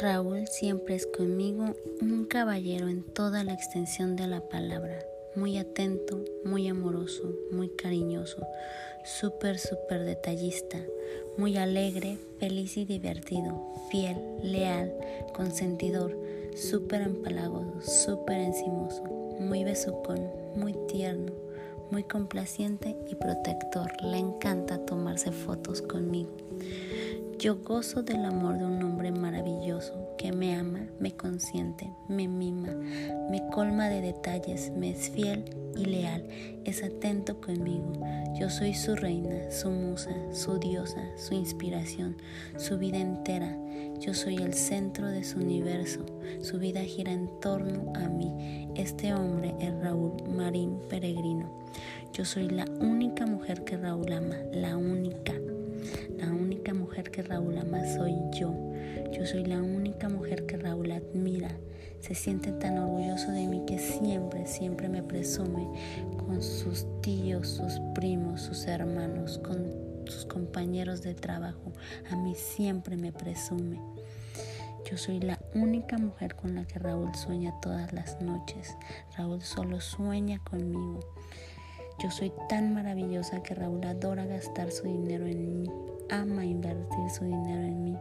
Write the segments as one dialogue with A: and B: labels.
A: Raúl siempre es conmigo un caballero en toda la extensión de la palabra, muy atento, muy amoroso, muy cariñoso, súper, súper detallista, muy alegre, feliz y divertido, fiel, leal, consentidor, súper empalagoso, súper encimoso, muy besucón, muy tierno, muy complaciente y protector. Le encanta tomarse fotos conmigo. Yo gozo del amor de un hombre maravilloso que me ama, me consiente, me mima, me colma de detalles, me es fiel y leal, es atento conmigo. Yo soy su reina, su musa, su diosa, su inspiración, su vida entera. Yo soy el centro de su universo. Su vida gira en torno a mí. Este hombre es Raúl Marín Peregrino. Yo soy la única mujer que Raúl ama, la única. La única mujer que Raúl ama soy yo. Yo soy la única mujer que Raúl admira. Se siente tan orgulloso de mí que siempre, siempre me presume con sus tíos, sus primos, sus hermanos, con sus compañeros de trabajo. A mí siempre me presume. Yo soy la única mujer con la que Raúl sueña todas las noches. Raúl solo sueña conmigo. Yo soy tan maravillosa que Raúl adora gastar su dinero en mí, ama invertir su dinero en mí.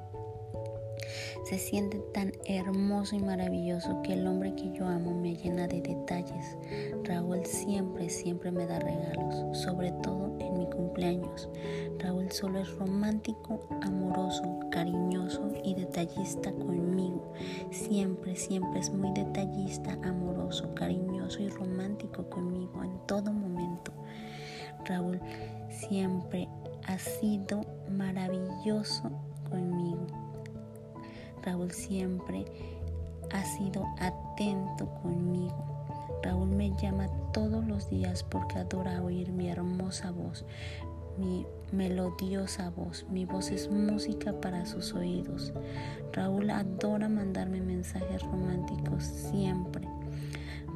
A: Se siente tan hermoso y maravilloso que el hombre que yo amo me llena de detalles. Raúl siempre, siempre me da regalos, sobre todo en mi cumpleaños. Raúl solo es romántico, amoroso, cariñoso y detallista conmigo. Siempre, siempre es muy detallista, amoroso, cariñoso y romántico conmigo en todo momento. Raúl siempre ha sido maravilloso conmigo. Raúl siempre ha sido atento conmigo. Raúl me llama todos los días porque adora oír mi hermosa voz, mi melodiosa voz. Mi voz es música para sus oídos. Raúl adora mandarme mensajes románticos siempre.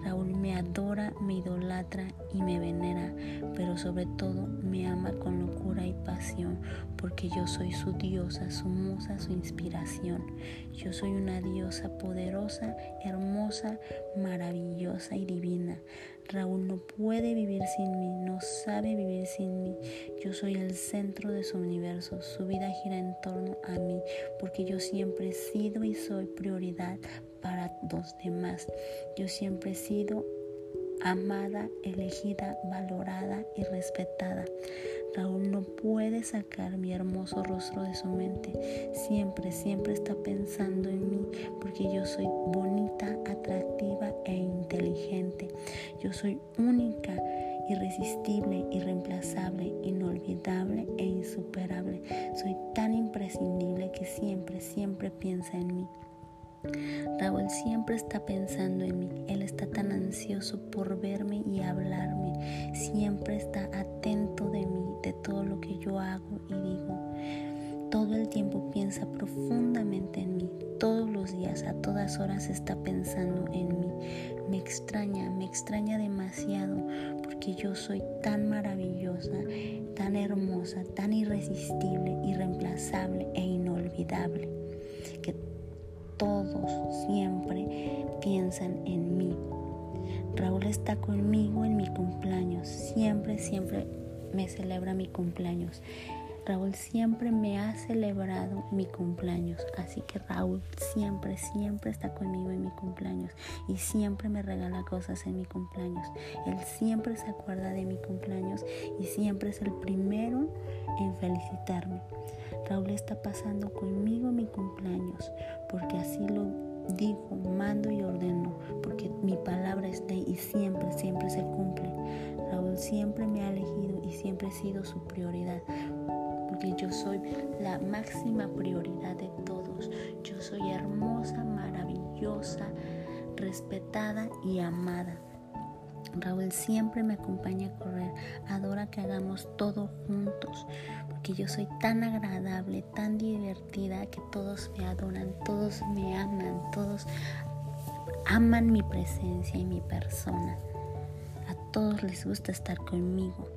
A: Raúl me adora, me idolatra y me venera, pero sobre todo me ama con locura y pasión, porque yo soy su diosa, su musa, su inspiración. Yo soy una diosa poderosa, hermosa, maravillosa y divina. Raúl no puede vivir sin mí, no sabe vivir sin mí. Yo soy el centro de su universo, su vida gira en torno a mí, porque yo siempre he sido y soy prioridad para los demás. Yo siempre he sido amada, elegida, valorada y respetada. Raúl no puede sacar mi hermoso rostro de su mente. Siempre, siempre está pensando en mí porque yo soy bonita, atractiva e inteligente. Yo soy única, irresistible, irreemplazable, inolvidable e insuperable. Soy tan imprescindible que siempre, siempre piensa en mí. Raúl siempre está pensando en mí, él está tan ansioso por verme y hablarme, siempre está atento de mí, de todo lo que yo hago y digo. Todo el tiempo piensa profundamente en mí, todos los días, a todas horas está pensando en mí. Me extraña, me extraña demasiado porque yo soy tan maravillosa, tan hermosa, tan irresistible, irreemplazable e inolvidable todos siempre piensan en mí. Raúl está conmigo en mi cumpleaños, siempre, siempre me celebra mi cumpleaños. Raúl siempre me ha celebrado mi cumpleaños, así que Raúl siempre, siempre está conmigo en mi cumpleaños y siempre me regala cosas en mi cumpleaños. Él siempre se acuerda de mi cumpleaños y siempre es el primero en felicitarme. Raúl está pasando conmigo mi cumpleaños porque así lo digo, mando y ordeno, porque mi palabra es ley y siempre, siempre se cumple. Raúl siempre me ha elegido y siempre he sido su prioridad porque yo soy la máxima prioridad de todos. Yo soy hermosa, maravillosa, respetada y amada. Raúl siempre me acompaña a correr, adora que hagamos todo juntos, porque yo soy tan agradable, tan divertida que todos me adoran, todos me aman, todos aman mi presencia y mi persona. A todos les gusta estar conmigo.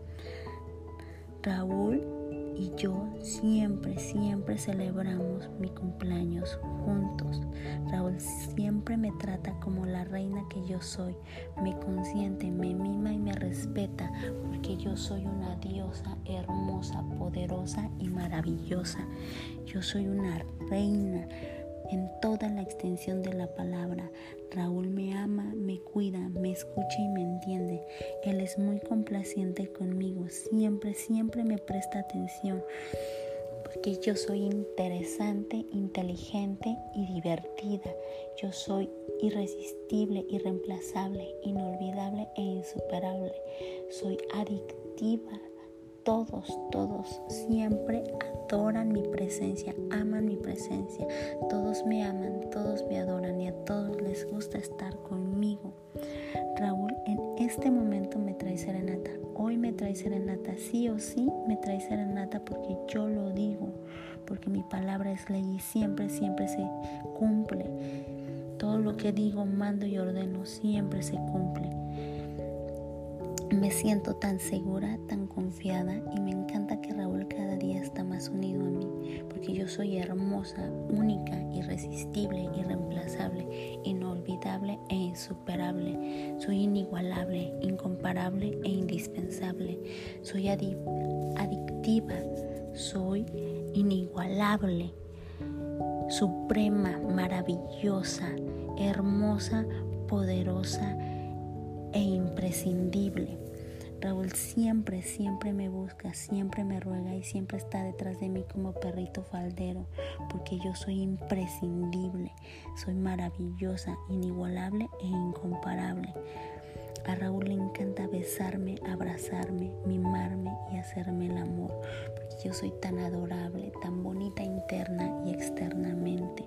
A: Raúl y yo siempre, siempre celebramos mi cumpleaños juntos. Raúl siempre me trata como la reina que yo soy, me consiente, me mima y me respeta porque yo soy una diosa hermosa, poderosa y maravillosa. Yo soy una reina en toda la extensión de la palabra. Raúl me ama, me cuida, me escucha y me entiende. Él es muy complaciente conmigo, siempre, siempre me presta atención porque yo soy interesante, inteligente y divertida. Yo soy irresistible, irreemplazable, inolvidable e insuperable. Soy adictiva, todos, todos siempre adoran mi presencia, aman mi presencia. Todos me aman, todos me adoran y a todos les gusta estar conmigo. Raúl en este momento me trae serenata. Hoy me trae serenata, sí o sí me trae serenata porque yo lo digo, porque mi palabra es ley y siempre, siempre se cumple. Todo lo que digo, mando y ordeno, siempre se cumple. Me siento tan segura, tan confiada y me encanta que Raúl cada día está más unido a mí, porque yo soy hermosa, única, irresistible, irreemplazable, inolvidable e insuperable. Soy inigualable, incomparable e indispensable. Soy adictiva, soy inigualable, suprema, maravillosa, hermosa, poderosa e imprescindible. Raúl siempre, siempre me busca, siempre me ruega y siempre está detrás de mí como perrito faldero, porque yo soy imprescindible, soy maravillosa, inigualable e incomparable. A Raúl le encanta besarme, abrazarme, mimarme y hacerme el amor, porque yo soy tan adorable, tan bonita interna y externamente,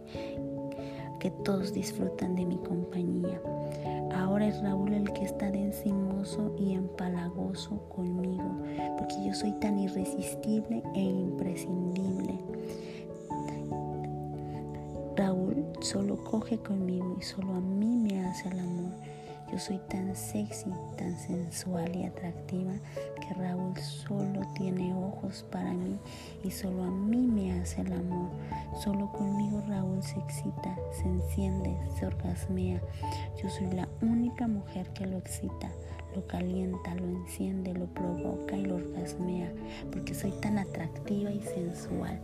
A: que todos disfrutan de mi compañía. Ahora es Raúl el que está de encimoso y empalagoso conmigo, porque yo soy tan irresistible e imprescindible. Raúl solo coge conmigo y solo a mí me hace el amor. Yo soy tan sexy, tan sensual y atractiva Raúl solo tiene ojos para mí y solo a mí me hace el amor. Solo conmigo Raúl se excita, se enciende, se orgasmea. Yo soy la única mujer que lo excita, lo calienta, lo enciende, lo provoca y lo orgasmea, porque soy tan atractiva y sensual,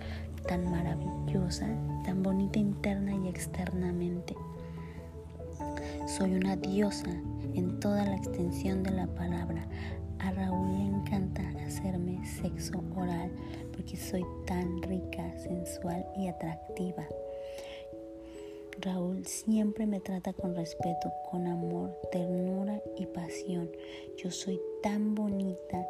A: tan maravillosa, tan bonita interna y externamente. Soy una diosa en toda la extensión de la palabra. A Raúl le encanta hacerme sexo oral porque soy tan rica, sensual y atractiva. Raúl siempre me trata con respeto, con amor, ternura y pasión. Yo soy tan bonita,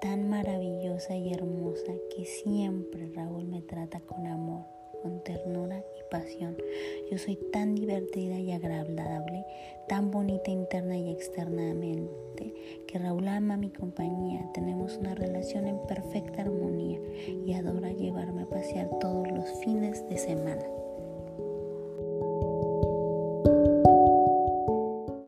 A: tan maravillosa y hermosa que siempre Raúl me trata con amor con ternura y pasión. Yo soy tan divertida y agradable, tan bonita interna y externamente, que Raúl ama mi compañía. Tenemos una relación en perfecta armonía y adora llevarme a pasear todos los fines de semana.